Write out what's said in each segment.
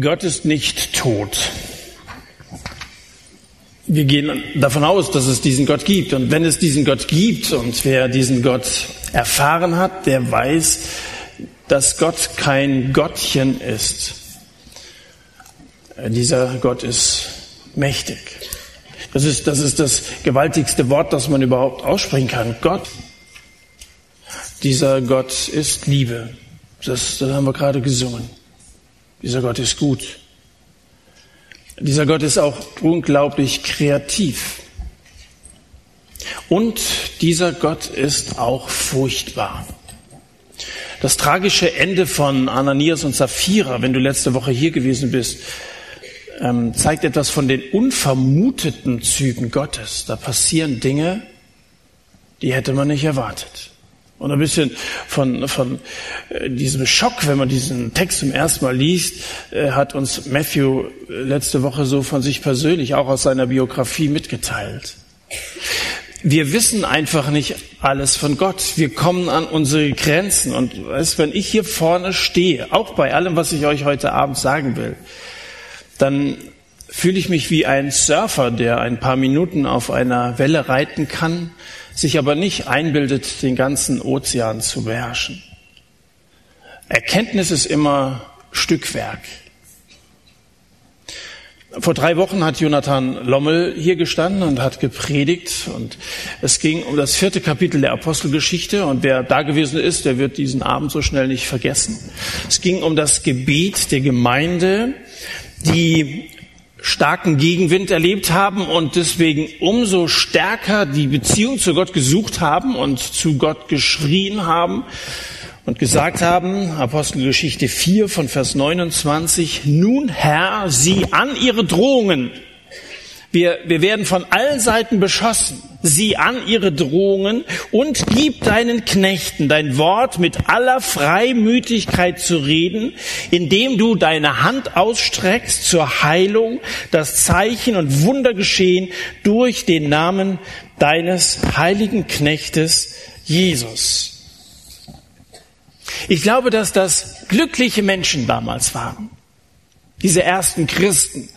Gott ist nicht tot. Wir gehen davon aus, dass es diesen Gott gibt. Und wenn es diesen Gott gibt und wer diesen Gott erfahren hat, der weiß, dass Gott kein Gottchen ist. Dieser Gott ist mächtig. Das ist, das ist das gewaltigste Wort, das man überhaupt aussprechen kann. Gott. Dieser Gott ist Liebe. Das, das haben wir gerade gesungen. Dieser Gott ist gut. Dieser Gott ist auch unglaublich kreativ. Und dieser Gott ist auch furchtbar. Das tragische Ende von Ananias und Sapphira, wenn du letzte Woche hier gewesen bist, ähm, zeigt etwas von den unvermuteten Zügen Gottes. Da passieren Dinge, die hätte man nicht erwartet. Und ein bisschen von, von äh, diesem Schock, wenn man diesen Text zum ersten Mal liest, äh, hat uns Matthew letzte Woche so von sich persönlich, auch aus seiner Biografie mitgeteilt. Wir wissen einfach nicht alles von Gott. Wir kommen an unsere Grenzen. Und weißt, wenn ich hier vorne stehe, auch bei allem, was ich euch heute Abend sagen will, dann fühle ich mich wie ein Surfer, der ein paar Minuten auf einer Welle reiten kann sich aber nicht einbildet, den ganzen Ozean zu beherrschen. Erkenntnis ist immer Stückwerk. Vor drei Wochen hat Jonathan Lommel hier gestanden und hat gepredigt und es ging um das vierte Kapitel der Apostelgeschichte und wer da gewesen ist, der wird diesen Abend so schnell nicht vergessen. Es ging um das Gebet der Gemeinde, die starken Gegenwind erlebt haben und deswegen umso stärker die Beziehung zu Gott gesucht haben und zu Gott geschrien haben und gesagt haben, Apostelgeschichte 4 von Vers 29, nun Herr, sieh an ihre Drohungen wir, wir werden von allen Seiten beschossen. Sieh an ihre Drohungen und gib deinen Knechten dein Wort mit aller Freimütigkeit zu reden, indem du deine Hand ausstreckst zur Heilung, das Zeichen und Wunder geschehen durch den Namen deines heiligen Knechtes Jesus. Ich glaube, dass das glückliche Menschen damals waren diese ersten Christen.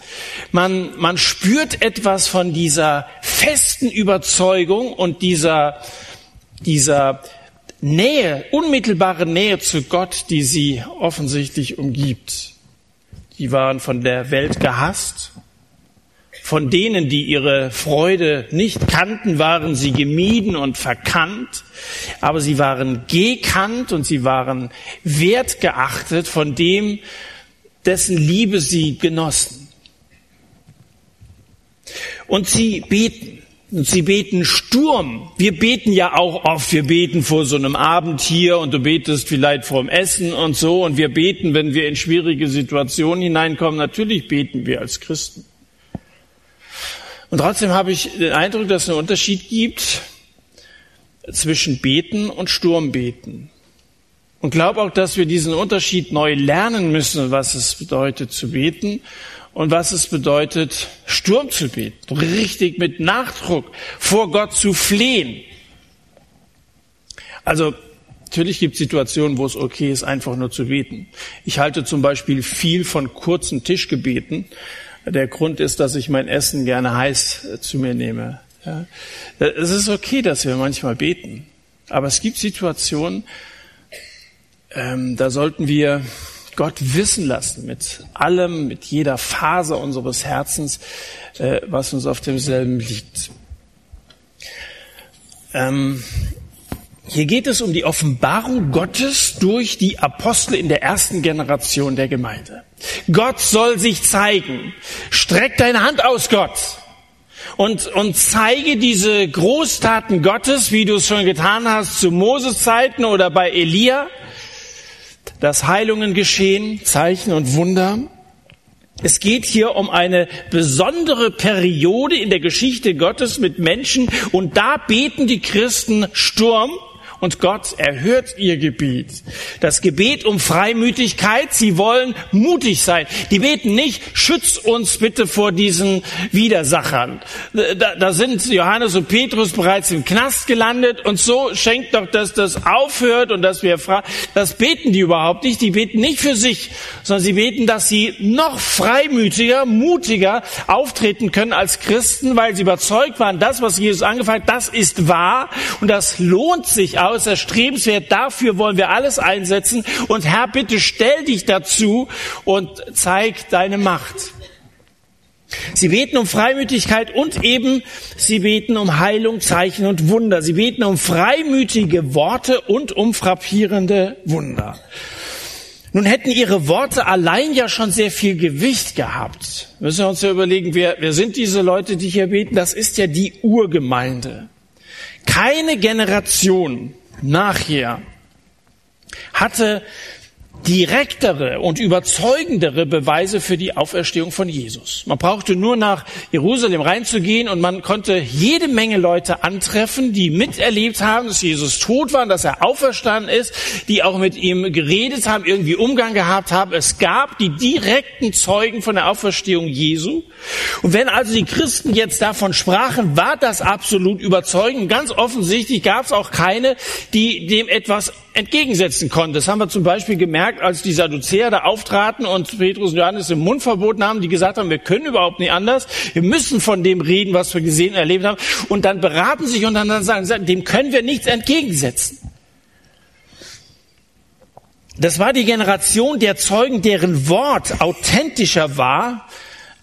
Man, man spürt etwas von dieser festen Überzeugung und dieser, dieser Nähe, unmittelbare Nähe zu Gott, die sie offensichtlich umgibt. Die waren von der Welt gehasst. Von denen, die ihre Freude nicht kannten, waren sie gemieden und verkannt. Aber sie waren gekannt und sie waren wertgeachtet von dem, dessen Liebe sie genossen. Und sie beten. Und sie beten Sturm. Wir beten ja auch oft. Wir beten vor so einem Abend hier und du betest vielleicht vorm Essen und so. Und wir beten, wenn wir in schwierige Situationen hineinkommen. Natürlich beten wir als Christen. Und trotzdem habe ich den Eindruck, dass es einen Unterschied gibt zwischen Beten und Sturmbeten. Und glaube auch, dass wir diesen Unterschied neu lernen müssen, was es bedeutet zu beten und was es bedeutet, Sturm zu beten, richtig mit Nachdruck vor Gott zu flehen. Also natürlich gibt es Situationen, wo es okay ist, einfach nur zu beten. Ich halte zum Beispiel viel von kurzen Tischgebeten. Der Grund ist, dass ich mein Essen gerne heiß äh, zu mir nehme. Ja. Es ist okay, dass wir manchmal beten. Aber es gibt Situationen, ähm, da sollten wir Gott wissen lassen mit allem, mit jeder Faser unseres Herzens, äh, was uns auf demselben liegt. Ähm, hier geht es um die Offenbarung Gottes durch die Apostel in der ersten Generation der Gemeinde. Gott soll sich zeigen. Streck deine Hand aus, Gott. Und, und zeige diese Großtaten Gottes, wie du es schon getan hast zu Moses Zeiten oder bei Elia dass Heilungen geschehen, Zeichen und Wunder. Es geht hier um eine besondere Periode in der Geschichte Gottes mit Menschen und da beten die Christen Sturm und Gott erhört ihr Gebet. Das Gebet um Freimütigkeit, sie wollen mutig sein. Die beten nicht, schütz uns bitte vor diesen Widersachern. Da, da sind Johannes und Petrus bereits im Knast gelandet und so schenkt doch, dass das aufhört und dass wir fragen. Das beten die überhaupt nicht. Die beten nicht für sich, sondern sie beten, dass sie noch freimütiger, mutiger auftreten können als Christen, weil sie überzeugt waren, das, was Jesus angefangen hat, das ist wahr und das lohnt sich aus, erstrebenswert. Dafür wollen wir alles einsetzen. Und Herr, bitte stell dich dazu und zeig deine Macht. Sie beten um Freimütigkeit und eben sie beten um Heilung, Zeichen und Wunder. Sie beten um freimütige Worte und um frappierende Wunder. Nun hätten ihre Worte allein ja schon sehr viel Gewicht gehabt. Müssen wir uns ja überlegen, wer, wer sind diese Leute, die hier beten? Das ist ja die Urgemeinde. Keine Generation nachher hatte direktere und überzeugendere Beweise für die Auferstehung von Jesus. Man brauchte nur nach Jerusalem reinzugehen und man konnte jede Menge Leute antreffen, die miterlebt haben, dass Jesus tot war, dass er auferstanden ist, die auch mit ihm geredet haben, irgendwie Umgang gehabt haben. Es gab die direkten Zeugen von der Auferstehung Jesu. Und wenn also die Christen jetzt davon sprachen, war das absolut überzeugend. Ganz offensichtlich gab es auch keine, die dem etwas entgegensetzen konnten. Das haben wir zum Beispiel gemerkt, als die Sadduzäer da auftraten und Petrus und Johannes im Mund verboten haben, die gesagt haben, wir können überhaupt nicht anders, wir müssen von dem reden, was wir gesehen und erlebt haben. Und dann beraten sich und dann sagen, dem können wir nichts entgegensetzen. Das war die Generation der Zeugen, deren Wort authentischer war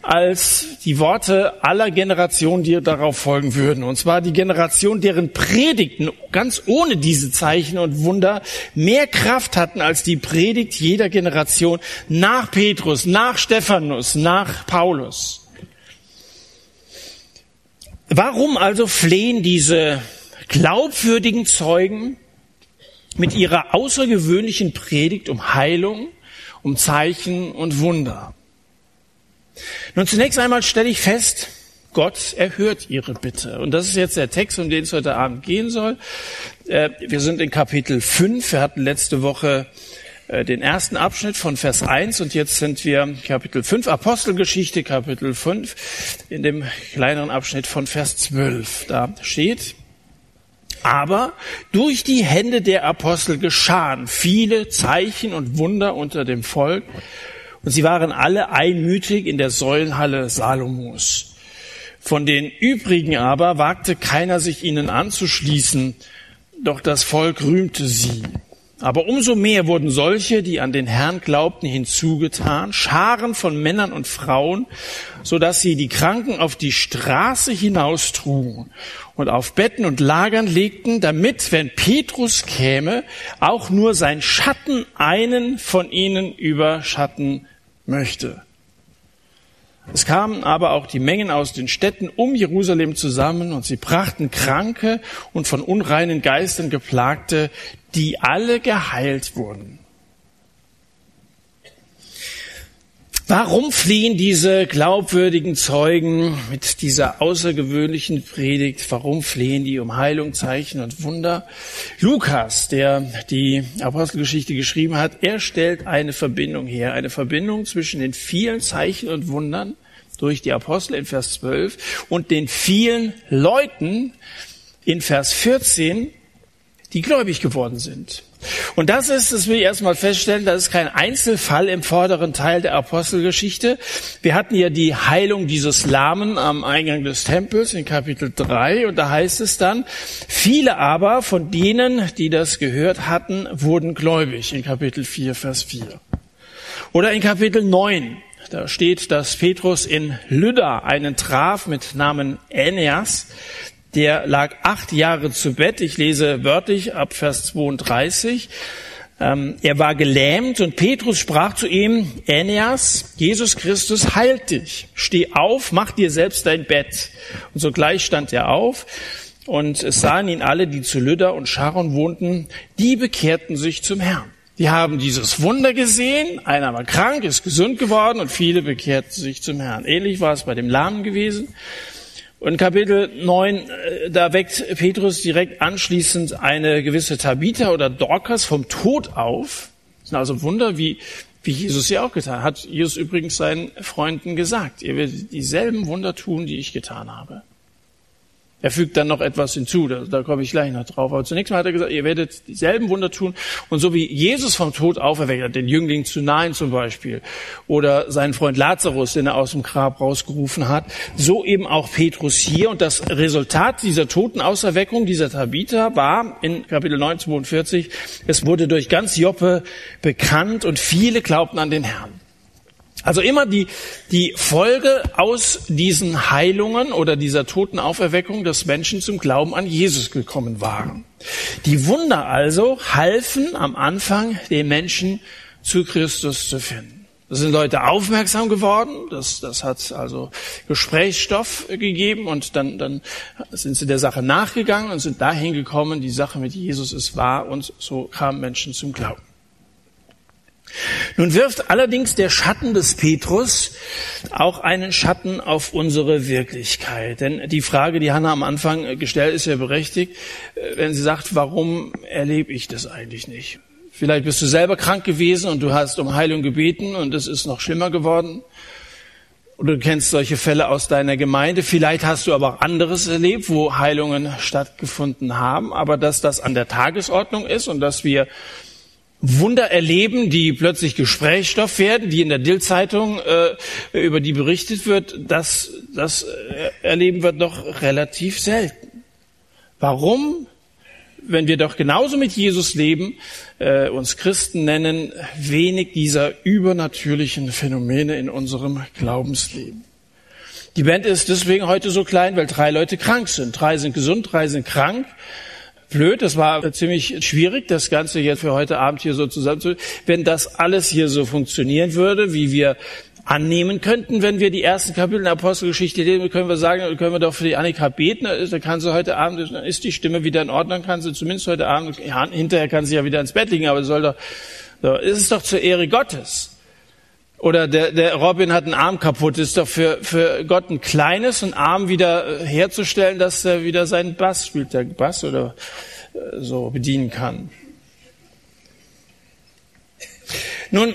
als die Worte aller Generationen, die darauf folgen würden. Und zwar die Generation, deren Predigten ganz ohne diese Zeichen und Wunder mehr Kraft hatten als die Predigt jeder Generation nach Petrus, nach Stephanus, nach Paulus. Warum also flehen diese glaubwürdigen Zeugen mit ihrer außergewöhnlichen Predigt um Heilung, um Zeichen und Wunder? Nun, zunächst einmal stelle ich fest, Gott erhört ihre Bitte. Und das ist jetzt der Text, um den es heute Abend gehen soll. Äh, wir sind in Kapitel 5. Wir hatten letzte Woche äh, den ersten Abschnitt von Vers 1 und jetzt sind wir Kapitel 5, Apostelgeschichte, Kapitel 5, in dem kleineren Abschnitt von Vers 12. Da steht, aber durch die Hände der Apostel geschahen viele Zeichen und Wunder unter dem Volk und sie waren alle einmütig in der Säulenhalle Salomos. Von den übrigen aber wagte keiner sich ihnen anzuschließen, doch das Volk rühmte sie. Aber umso mehr wurden solche, die an den Herrn glaubten, hinzugetan, Scharen von Männern und Frauen, so dass sie die Kranken auf die Straße hinaustrugen und auf Betten und Lagern legten, damit, wenn Petrus käme, auch nur sein Schatten einen von ihnen überschatten möchte. Es kamen aber auch die Mengen aus den Städten um Jerusalem zusammen und sie brachten Kranke und von unreinen Geistern geplagte, die alle geheilt wurden. Warum fliehen diese glaubwürdigen Zeugen mit dieser außergewöhnlichen Predigt? Warum fliehen die um Heilung, Zeichen und Wunder? Lukas, der die Apostelgeschichte geschrieben hat, er stellt eine Verbindung her, eine Verbindung zwischen den vielen Zeichen und Wundern durch die Apostel in Vers 12 und den vielen Leuten in Vers 14, die gläubig geworden sind. Und das ist, das will ich erstmal feststellen, das ist kein Einzelfall im vorderen Teil der Apostelgeschichte. Wir hatten ja die Heilung dieses Lahmen am Eingang des Tempels in Kapitel 3 und da heißt es dann, viele aber von denen, die das gehört hatten, wurden gläubig in Kapitel 4, Vers 4. Oder in Kapitel 9, da steht, dass Petrus in Lydda einen traf mit Namen Aeneas, der lag acht Jahre zu Bett. Ich lese wörtlich ab Vers 32. Ähm, er war gelähmt und Petrus sprach zu ihm, Aeneas, Jesus Christus heilt dich. Steh auf, mach dir selbst dein Bett. Und sogleich stand er auf und es sahen ihn alle, die zu Lydda und Sharon wohnten, die bekehrten sich zum Herrn. Die haben dieses Wunder gesehen, einer war krank, ist gesund geworden und viele bekehrten sich zum Herrn. Ähnlich war es bei dem Lahmen gewesen. Und Kapitel 9, äh, da weckt Petrus direkt anschließend eine gewisse Tabitha oder Dorcas vom Tod auf. Das sind also Wunder, wie, wie Jesus sie auch getan hat. Jesus übrigens seinen Freunden gesagt, ihr werdet dieselben Wunder tun, die ich getan habe. Er fügt dann noch etwas hinzu, da, da komme ich gleich noch drauf. Aber zunächst mal hat er gesagt, ihr werdet dieselben Wunder tun. Und so wie Jesus vom Tod auferweckt hat, den Jüngling zu nahen zum Beispiel, oder seinen Freund Lazarus, den er aus dem Grab rausgerufen hat, so eben auch Petrus hier. Und das Resultat dieser Totenauserweckung, dieser Tabitha, war in Kapitel 9, 42, es wurde durch ganz Joppe bekannt und viele glaubten an den Herrn. Also immer die, die Folge aus diesen Heilungen oder dieser Totenauferweckung, dass Menschen zum Glauben an Jesus gekommen waren. Die Wunder also halfen am Anfang den Menschen zu Christus zu finden. Da sind Leute aufmerksam geworden, das, das hat also Gesprächsstoff gegeben und dann, dann sind sie der Sache nachgegangen und sind dahin gekommen, die Sache mit Jesus ist wahr und so kamen Menschen zum Glauben. Nun wirft allerdings der Schatten des Petrus auch einen Schatten auf unsere Wirklichkeit. Denn die Frage, die Hannah am Anfang gestellt, ist ja berechtigt, äh, wenn sie sagt, warum erlebe ich das eigentlich nicht? Vielleicht bist du selber krank gewesen und du hast um Heilung gebeten und es ist noch schlimmer geworden. Oder du kennst solche Fälle aus deiner Gemeinde. Vielleicht hast du aber auch anderes erlebt, wo Heilungen stattgefunden haben. Aber dass das an der Tagesordnung ist und dass wir Wunder erleben, die plötzlich Gesprächsstoff werden, die in der Dill-Zeitung äh, über die berichtet wird, das, das äh, erleben wir doch relativ selten. Warum? Wenn wir doch genauso mit Jesus leben, äh, uns Christen nennen, wenig dieser übernatürlichen Phänomene in unserem Glaubensleben. Die Band ist deswegen heute so klein, weil drei Leute krank sind. Drei sind gesund, drei sind krank blöd. Das war ziemlich schwierig, das Ganze jetzt für heute Abend hier so zusammenzu. Wenn das alles hier so funktionieren würde, wie wir annehmen könnten, wenn wir die ersten Kapitel der Apostelgeschichte lesen, können wir sagen, können wir doch für die Annika beten, dann kann sie heute Abend, dann ist die Stimme wieder in Ordnung, kann sie zumindest heute Abend, ja, hinterher kann sie ja wieder ins Bett liegen, aber soll doch, so, ist es doch zur Ehre Gottes. Oder der, der Robin hat einen Arm kaputt. Ist doch für, für Gott ein kleines, einen Arm wieder herzustellen, dass er wieder seinen Bass spielt, der Bass oder äh, so bedienen kann. Nun,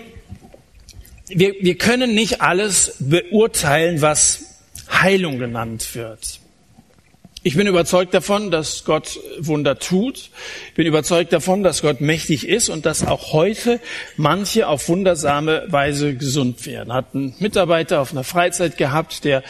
wir, wir können nicht alles beurteilen, was Heilung genannt wird. Ich bin überzeugt davon, dass Gott Wunder tut. Ich bin überzeugt davon, dass Gott mächtig ist und dass auch heute manche auf wundersame Weise gesund werden. Hat einen Mitarbeiter auf einer Freizeit gehabt, der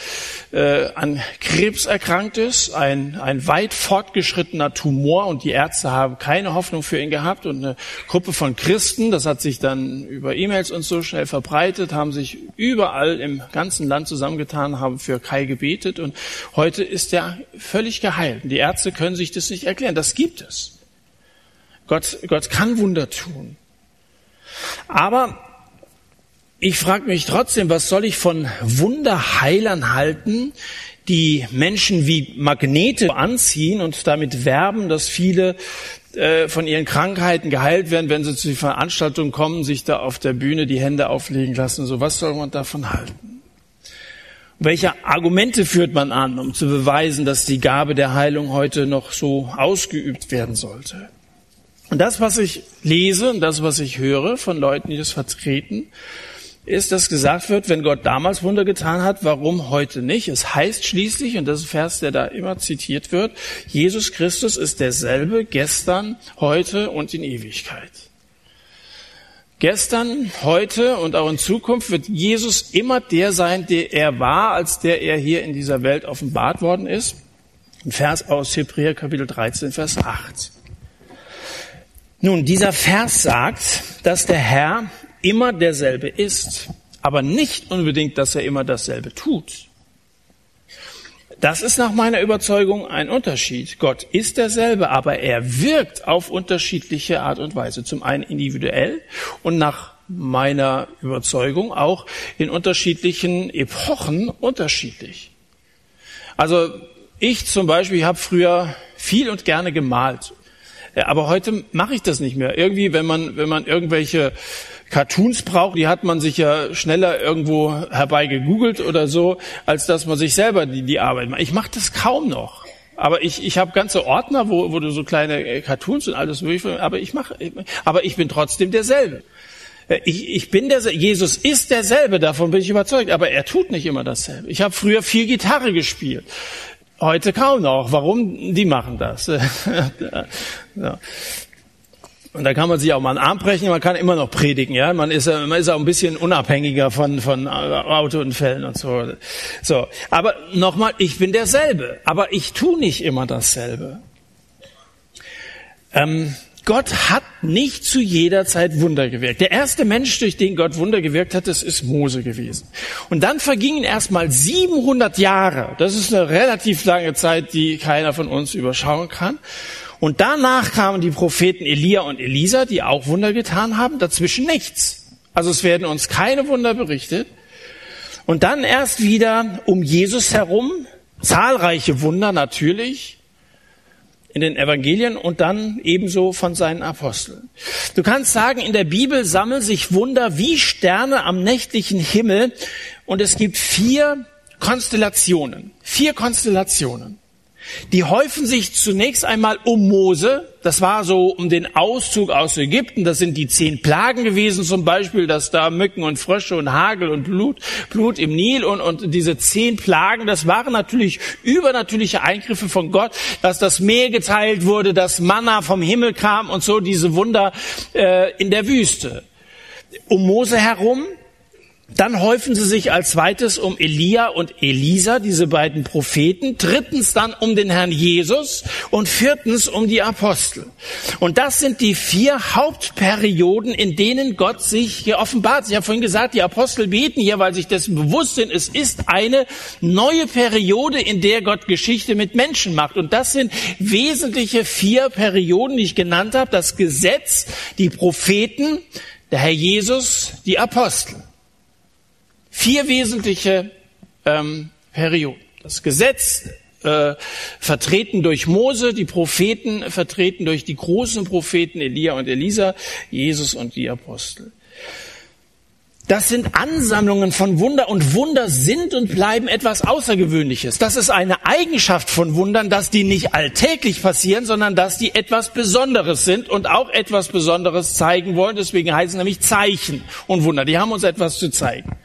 äh, an Krebs erkrankt ist, ein, ein weit fortgeschrittener Tumor und die Ärzte haben keine Hoffnung für ihn gehabt und eine Gruppe von Christen, das hat sich dann über E-Mails und so schnell verbreitet, haben sich überall im ganzen Land zusammengetan, haben für Kai gebetet und heute ist er völlig völlig geheilt. Die Ärzte können sich das nicht erklären. Das gibt es. Gott, Gott kann Wunder tun. Aber ich frage mich trotzdem, was soll ich von Wunderheilern halten, die Menschen wie Magnete anziehen und damit werben, dass viele äh, von ihren Krankheiten geheilt werden, wenn sie zu den Veranstaltungen kommen, sich da auf der Bühne die Hände auflegen lassen. So, was soll man davon halten? Welche Argumente führt man an, um zu beweisen, dass die Gabe der Heilung heute noch so ausgeübt werden sollte? Und das, was ich lese und das, was ich höre von Leuten, die das vertreten, ist, dass gesagt wird, wenn Gott damals Wunder getan hat, warum heute nicht? Es heißt schließlich, und das ist ein Vers, der da immer zitiert wird, Jesus Christus ist derselbe gestern, heute und in Ewigkeit. Gestern, heute und auch in Zukunft wird Jesus immer der sein, der er war, als der er hier in dieser Welt offenbart worden ist. Ein Vers aus Hebräer Kapitel 13, Vers 8. Nun, dieser Vers sagt, dass der Herr immer derselbe ist, aber nicht unbedingt, dass er immer dasselbe tut. Das ist nach meiner Überzeugung ein Unterschied. Gott ist derselbe, aber er wirkt auf unterschiedliche Art und Weise. Zum einen individuell und nach meiner Überzeugung auch in unterschiedlichen Epochen unterschiedlich. Also ich zum Beispiel, habe früher viel und gerne gemalt. Aber heute mache ich das nicht mehr. Irgendwie, wenn man, wenn man irgendwelche Cartoons braucht, die hat man sich ja schneller irgendwo herbei gegoogelt oder so, als dass man sich selber die, die Arbeit macht. Ich mache das kaum noch. Aber ich, ich habe ganze Ordner, wo, wo du so kleine äh, Cartoons und alles mögliche, aber ich mache, aber ich bin trotzdem derselbe. Äh, ich, ich bin der, Jesus ist derselbe, davon bin ich überzeugt, aber er tut nicht immer dasselbe. Ich habe früher viel Gitarre gespielt. Heute kaum noch. Warum? Die machen das. ja. Und da kann man sich auch mal einen Arm brechen, man kann immer noch predigen, ja. Man ist, man ist auch ein bisschen unabhängiger von, von Autounfällen und so. So. Aber nochmal, ich bin derselbe. Aber ich tu nicht immer dasselbe. Ähm, Gott hat nicht zu jeder Zeit Wunder gewirkt. Der erste Mensch, durch den Gott Wunder gewirkt hat, das ist Mose gewesen. Und dann vergingen erstmal 700 Jahre. Das ist eine relativ lange Zeit, die keiner von uns überschauen kann. Und danach kamen die Propheten Elia und Elisa, die auch Wunder getan haben, dazwischen nichts. Also es werden uns keine Wunder berichtet. Und dann erst wieder um Jesus herum, zahlreiche Wunder natürlich in den Evangelien und dann ebenso von seinen Aposteln. Du kannst sagen, in der Bibel sammeln sich Wunder wie Sterne am nächtlichen Himmel und es gibt vier Konstellationen. Vier Konstellationen. Die häufen sich zunächst einmal um Mose. Das war so um den Auszug aus Ägypten. Das sind die zehn Plagen gewesen zum Beispiel, dass da Mücken und Frösche und Hagel und Blut, Blut im Nil und, und diese zehn Plagen, das waren natürlich übernatürliche Eingriffe von Gott, dass das Meer geteilt wurde, dass Manna vom Himmel kam und so diese Wunder äh, in der Wüste. Um Mose herum dann häufen sie sich als zweites um Elia und Elisa, diese beiden Propheten. Drittens dann um den Herrn Jesus und viertens um die Apostel. Und das sind die vier Hauptperioden, in denen Gott sich hier offenbart. Ich habe vorhin gesagt, die Apostel beten hier, weil sich dessen bewusst sind, es ist eine neue Periode, in der Gott Geschichte mit Menschen macht. Und das sind wesentliche vier Perioden, die ich genannt habe. Das Gesetz, die Propheten, der Herr Jesus, die Apostel. Vier wesentliche ähm, Perioden. Das Gesetz äh, vertreten durch Mose, die Propheten vertreten durch die großen Propheten Elia und Elisa, Jesus und die Apostel. Das sind Ansammlungen von Wunder und Wunder sind und bleiben etwas Außergewöhnliches. Das ist eine Eigenschaft von Wundern, dass die nicht alltäglich passieren, sondern dass die etwas Besonderes sind und auch etwas Besonderes zeigen wollen. Deswegen heißen nämlich Zeichen und Wunder. Die haben uns etwas zu zeigen.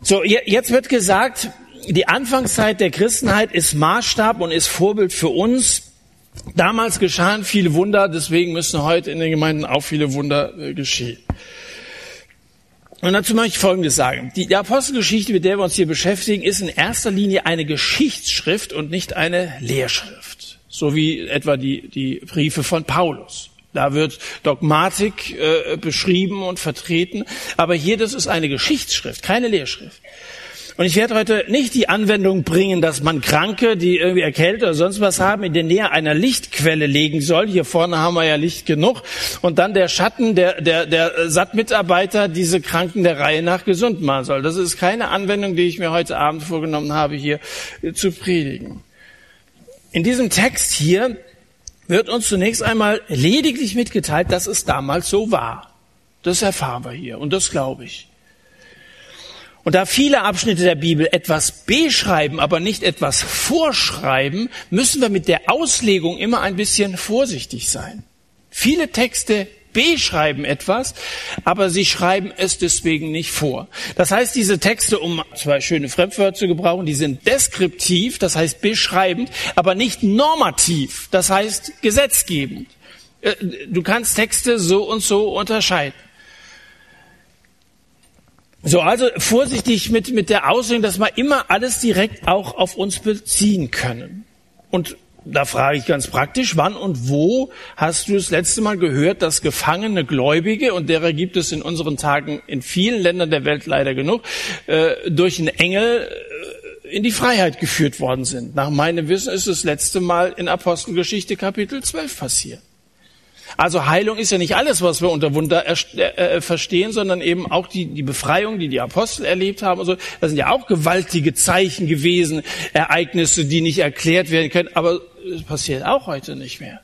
So, jetzt wird gesagt, die Anfangszeit der Christenheit ist Maßstab und ist Vorbild für uns. Damals geschahen viele Wunder, deswegen müssen heute in den Gemeinden auch viele Wunder äh, geschehen. Und dazu möchte ich Folgendes sagen. Die Apostelgeschichte, mit der wir uns hier beschäftigen, ist in erster Linie eine Geschichtsschrift und nicht eine Lehrschrift. So wie etwa die, die Briefe von Paulus. Da wird Dogmatik äh, beschrieben und vertreten. Aber hier, das ist eine Geschichtsschrift, keine Lehrschrift. Und ich werde heute nicht die Anwendung bringen, dass man Kranke, die irgendwie erkältet oder sonst was haben, in der Nähe einer Lichtquelle legen soll. Hier vorne haben wir ja Licht genug. Und dann der Schatten der, der, der SAT-Mitarbeiter diese Kranken der Reihe nach gesund machen soll. Das ist keine Anwendung, die ich mir heute Abend vorgenommen habe, hier zu predigen. In diesem Text hier wird uns zunächst einmal lediglich mitgeteilt, dass es damals so war. Das erfahren wir hier und das glaube ich. Und da viele Abschnitte der Bibel etwas beschreiben, aber nicht etwas vorschreiben, müssen wir mit der Auslegung immer ein bisschen vorsichtig sein. Viele Texte beschreiben etwas, aber sie schreiben es deswegen nicht vor. Das heißt, diese Texte, um zwei schöne Fremdwörter zu gebrauchen, die sind deskriptiv, das heißt beschreibend, aber nicht normativ, das heißt gesetzgebend. Äh, du kannst Texte so und so unterscheiden. So, also vorsichtig mit, mit der Auslegung, dass wir immer alles direkt auch auf uns beziehen können. Und da frage ich ganz praktisch, wann und wo hast du das letzte Mal gehört, dass gefangene Gläubige, und derer gibt es in unseren Tagen in vielen Ländern der Welt leider genug, äh, durch einen Engel äh, in die Freiheit geführt worden sind? Nach meinem Wissen ist das letzte Mal in Apostelgeschichte Kapitel 12 passiert. Also Heilung ist ja nicht alles, was wir unter Wunder äh, äh, verstehen, sondern eben auch die, die Befreiung, die die Apostel erlebt haben. Und so. Das sind ja auch gewaltige Zeichen gewesen, Ereignisse, die nicht erklärt werden können. Aber es passiert auch heute nicht mehr.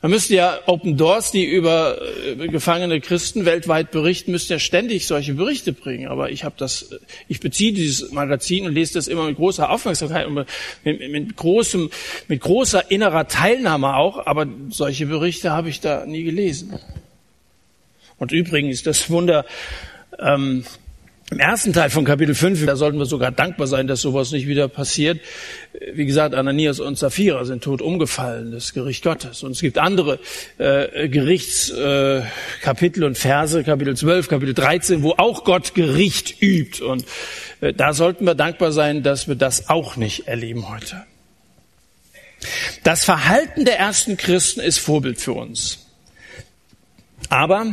Man müsste ja Open Doors, die über äh, gefangene Christen weltweit berichten, müsste ja ständig solche Berichte bringen. Aber ich habe das, ich beziehe dieses Magazin und lese das immer mit großer Aufmerksamkeit und mit, mit, großem, mit großer innerer Teilnahme auch. Aber solche Berichte habe ich da nie gelesen. Und übrigens, das Wunder, ähm, im ersten Teil von Kapitel 5, da sollten wir sogar dankbar sein, dass sowas nicht wieder passiert. Wie gesagt, Ananias und Sapphira sind tot umgefallen, das Gericht Gottes. Und es gibt andere äh, Gerichtskapitel äh, und Verse, Kapitel 12, Kapitel 13, wo auch Gott Gericht übt. Und äh, da sollten wir dankbar sein, dass wir das auch nicht erleben heute. Das Verhalten der ersten Christen ist Vorbild für uns. Aber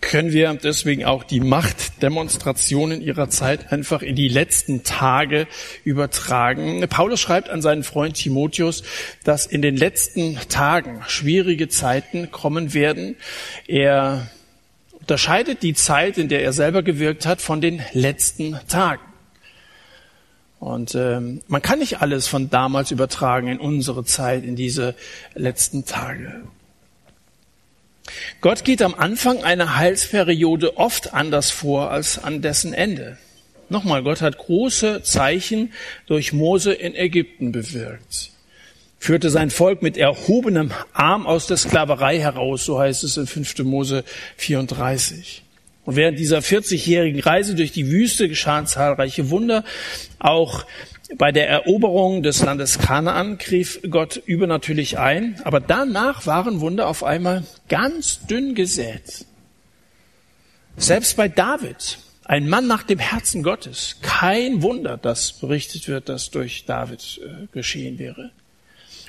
können wir deswegen auch die Machtdemonstrationen ihrer Zeit einfach in die letzten Tage übertragen. Paulus schreibt an seinen Freund Timotheus, dass in den letzten Tagen schwierige Zeiten kommen werden. Er unterscheidet die Zeit, in der er selber gewirkt hat, von den letzten Tagen. Und ähm, man kann nicht alles von damals übertragen in unsere Zeit, in diese letzten Tage. Gott geht am Anfang einer Heilsperiode oft anders vor als an dessen Ende. Nochmal, Gott hat große Zeichen durch Mose in Ägypten bewirkt. Führte sein Volk mit erhobenem Arm aus der Sklaverei heraus, so heißt es in 5. Mose 34. Und während dieser 40-jährigen Reise durch die Wüste geschahen zahlreiche Wunder. Auch bei der Eroberung des Landes Kanaan griff Gott übernatürlich ein, aber danach waren Wunder auf einmal ganz dünn gesät. Selbst bei David, ein Mann nach dem Herzen Gottes, kein Wunder, das berichtet wird, dass durch David äh, geschehen wäre.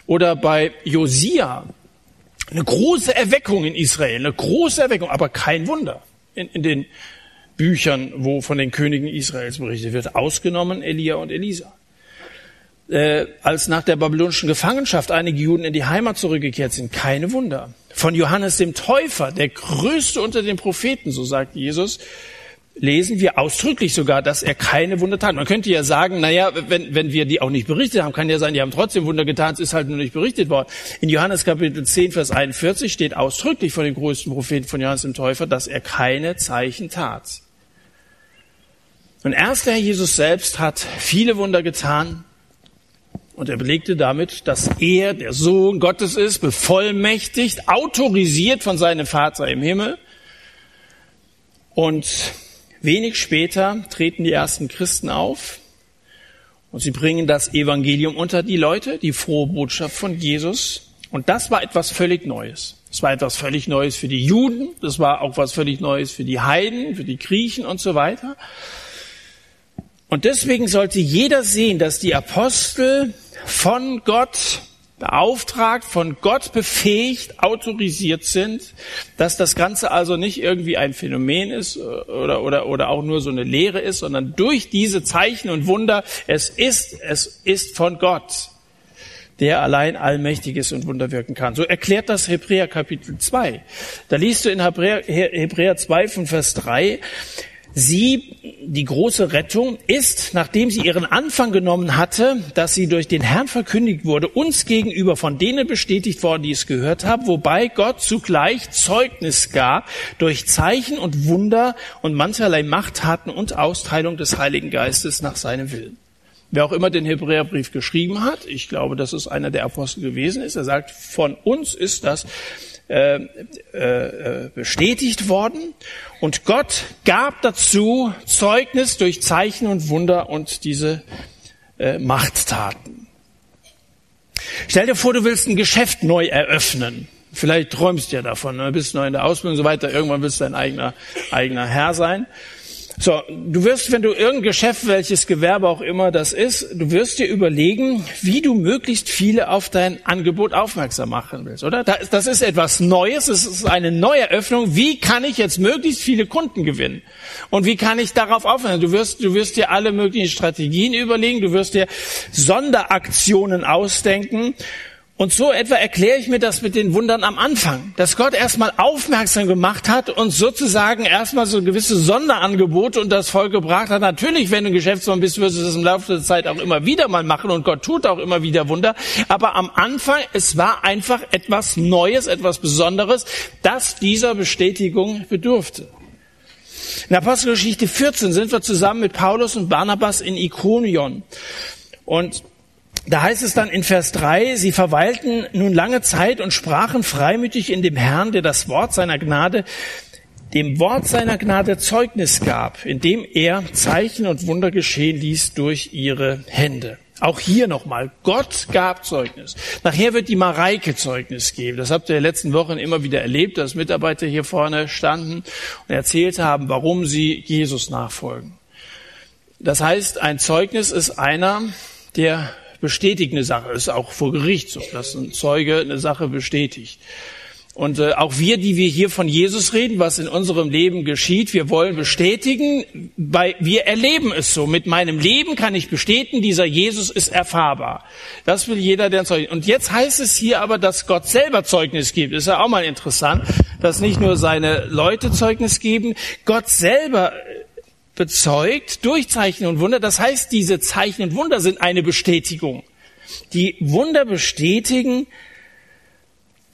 Oder bei Josia, eine große Erweckung in Israel, eine große Erweckung, aber kein Wunder in, in den Büchern, wo von den Königen Israels berichtet wird, ausgenommen Elia und Elisa äh, als nach der babylonischen Gefangenschaft einige Juden in die Heimat zurückgekehrt sind. Keine Wunder. Von Johannes dem Täufer, der größte unter den Propheten, so sagt Jesus, lesen wir ausdrücklich sogar, dass er keine Wunder tat. Man könnte ja sagen, naja, wenn, wenn wir die auch nicht berichtet haben, kann ja sein, die haben trotzdem Wunder getan, es ist halt nur nicht berichtet worden. In Johannes Kapitel 10, Vers 41 steht ausdrücklich von dem größten Propheten von Johannes dem Täufer, dass er keine Zeichen tat. Und erst der Herr Jesus selbst hat viele Wunder getan, und er belegte damit, dass er der Sohn Gottes ist, bevollmächtigt, autorisiert von seinem Vater im Himmel. Und wenig später treten die ersten Christen auf und sie bringen das Evangelium unter die Leute, die frohe Botschaft von Jesus. Und das war etwas völlig Neues. Das war etwas völlig Neues für die Juden, das war auch was völlig Neues für die Heiden, für die Griechen und so weiter. Und deswegen sollte jeder sehen, dass die Apostel von Gott beauftragt, von Gott befähigt, autorisiert sind, dass das Ganze also nicht irgendwie ein Phänomen ist oder, oder, oder auch nur so eine Lehre ist, sondern durch diese Zeichen und Wunder, es ist, es ist von Gott, der allein allmächtig ist und Wunder wirken kann. So erklärt das Hebräer Kapitel 2. Da liest du in Hebräer, Hebräer 2 von Vers 3, Sie, die große Rettung, ist, nachdem sie ihren Anfang genommen hatte, dass sie durch den Herrn verkündigt wurde, uns gegenüber von denen bestätigt worden, die es gehört haben, wobei Gott zugleich Zeugnis gab durch Zeichen und Wunder und mancherlei Machttaten und Austeilung des Heiligen Geistes nach seinem Willen. Wer auch immer den Hebräerbrief geschrieben hat, ich glaube, dass es einer der Apostel gewesen ist, er sagt, von uns ist das äh, äh, bestätigt worden. Und Gott gab dazu Zeugnis durch Zeichen und Wunder und diese äh, Machttaten. Stell dir vor, du willst ein Geschäft neu eröffnen. Vielleicht träumst du ja davon, ne? bist neu in der Ausbildung und so weiter. Irgendwann willst du dein eigener, eigener Herr sein. So, du wirst, wenn du irgendein Geschäft, welches Gewerbe auch immer das ist, du wirst dir überlegen, wie du möglichst viele auf dein Angebot aufmerksam machen willst, oder? Das ist etwas Neues, es ist eine Neueröffnung. Wie kann ich jetzt möglichst viele Kunden gewinnen? Und wie kann ich darauf aufhören? Du wirst, du wirst dir alle möglichen Strategien überlegen, du wirst dir Sonderaktionen ausdenken Und so etwa erkläre ich mir das mit den Wundern am Anfang, dass Gott erstmal aufmerksam gemacht hat und sozusagen erstmal so gewisse Sonderangebote und das Volk gebracht hat. Natürlich, wenn du Geschäftsmann bist, wirst du das im Laufe der Zeit auch immer wieder mal machen und Gott tut auch immer wieder Wunder. Aber am Anfang, es war einfach etwas Neues, etwas Besonderes, das dieser Bestätigung bedurfte. In Apostelgeschichte 14 sind wir zusammen mit Paulus und Barnabas in Ikonion. Und da heißt es dann in Vers 3, sie verweilten nun lange Zeit und sprachen freimütig in dem Herrn, der das Wort seiner Gnade, dem Wort seiner Gnade Zeugnis gab, indem er Zeichen und Wunder geschehen ließ durch ihre Hände. Auch hier nochmal, Gott gab Zeugnis. Nachher wird die Mareike Zeugnis geben. Das habt ihr in den letzten Wochen immer wieder erlebt, dass Mitarbeiter hier vorne standen und erzählt haben, warum sie Jesus nachfolgen. Das heißt, ein Zeugnis ist einer, der bestätigt eine Sache. Ist auch vor Gericht so, dass ein Zeuge eine Sache bestätigt. Und äh, auch wir, die wir hier von Jesus reden, was in unserem Leben geschieht, wir wollen bestätigen, weil wir erleben es so. Mit meinem Leben kann ich bestätigen, dieser Jesus ist erfahrbar. Das will jeder, der Zeugnis. Und jetzt heißt es hier aber, dass Gott selber Zeugnis gibt. Ist ja auch mal interessant, dass nicht nur seine Leute Zeugnis geben, Gott selber bezeugt durch Zeichen und Wunder. Das heißt, diese Zeichen und Wunder sind eine Bestätigung. Die Wunder bestätigen,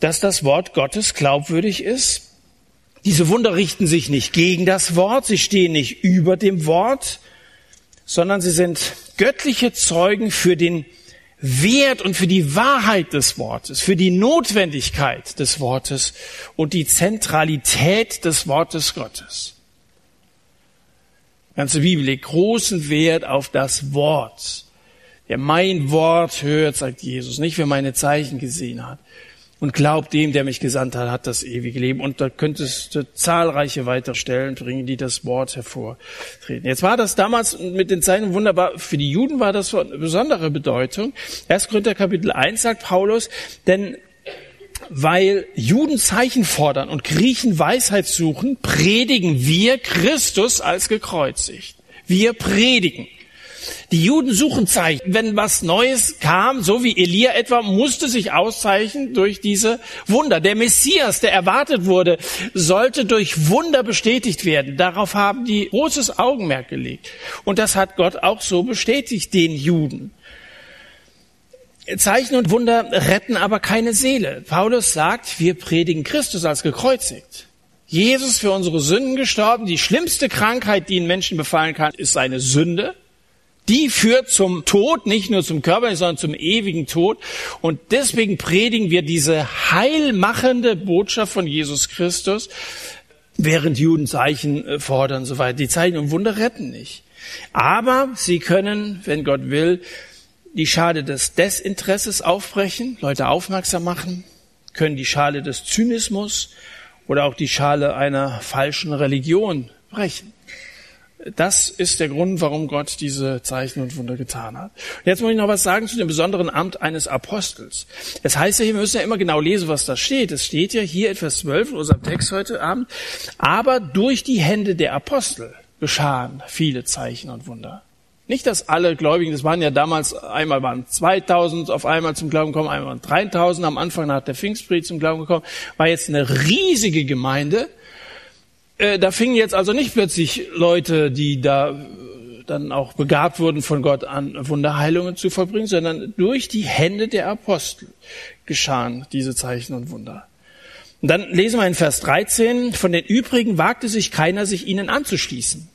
dass das Wort Gottes glaubwürdig ist. Diese Wunder richten sich nicht gegen das Wort, sie stehen nicht über dem Wort, sondern sie sind göttliche Zeugen für den Wert und für die Wahrheit des Wortes, für die Notwendigkeit des Wortes und die Zentralität des Wortes Gottes ganze Bibel legt großen Wert auf das Wort. Wer mein Wort hört, sagt Jesus, nicht wer meine Zeichen gesehen hat. Und glaubt dem, der mich gesandt hat, hat das ewige Leben. Und da könntest du zahlreiche weitere Stellen bringen, die das Wort hervortreten. Jetzt war das damals mit den Zeichen wunderbar. Für die Juden war das von besonderer Bedeutung. 1. Korinther Kapitel 1 sagt Paulus, denn weil Juden Zeichen fordern und Griechen Weisheit suchen, predigen wir Christus als gekreuzigt. Wir predigen. Die Juden suchen Zeichen. Wenn was Neues kam, so wie Elia etwa, musste sich auszeichnen durch diese Wunder. Der Messias, der erwartet wurde, sollte durch Wunder bestätigt werden. Darauf haben die großes Augenmerk gelegt. Und das hat Gott auch so bestätigt, den Juden. Zeichen und Wunder retten aber keine Seele. Paulus sagt, wir predigen Christus als gekreuzigt. Jesus für unsere Sünden gestorben. Die schlimmste Krankheit, die einen Menschen befallen kann, ist seine Sünde. Die führt zum Tod, nicht nur zum Körper, sondern zum ewigen Tod. Und deswegen predigen wir diese heilmachende Botschaft von Jesus Christus, während Juden Zeichen äh, fordern, soweit. Die Zeichen und Wunder retten nicht. Aber sie können, wenn Gott will, die Schale des Desinteresses aufbrechen, Leute aufmerksam machen, können die Schale des Zynismus oder auch die Schale einer falschen Religion brechen. Das ist der Grund, warum Gott diese Zeichen und Wunder getan hat. Und jetzt muss ich noch was sagen zu dem besonderen Amt eines Apostels. Es heißt ja, wir müssen ja immer genau lesen, was da steht. Es steht ja hier etwas 12 in unserem Text heute Abend. Aber durch die Hände der Apostel geschahen viele Zeichen und Wunder. Nicht, dass alle Gläubigen, das waren ja damals, einmal waren 2000 auf einmal zum Glauben gekommen, einmal waren 3000 am Anfang nach der Pfingstpredigt zum Glauben gekommen, war jetzt eine riesige Gemeinde. Äh, da fingen jetzt also nicht plötzlich Leute, die da äh, dann auch begabt wurden von Gott an, Wunderheilungen zu vollbringen, sondern durch die Hände der Apostel geschahen diese Zeichen und Wunder. Und dann lesen wir in Vers 13, von den übrigen wagte sich keiner, sich ihnen anzuschließen.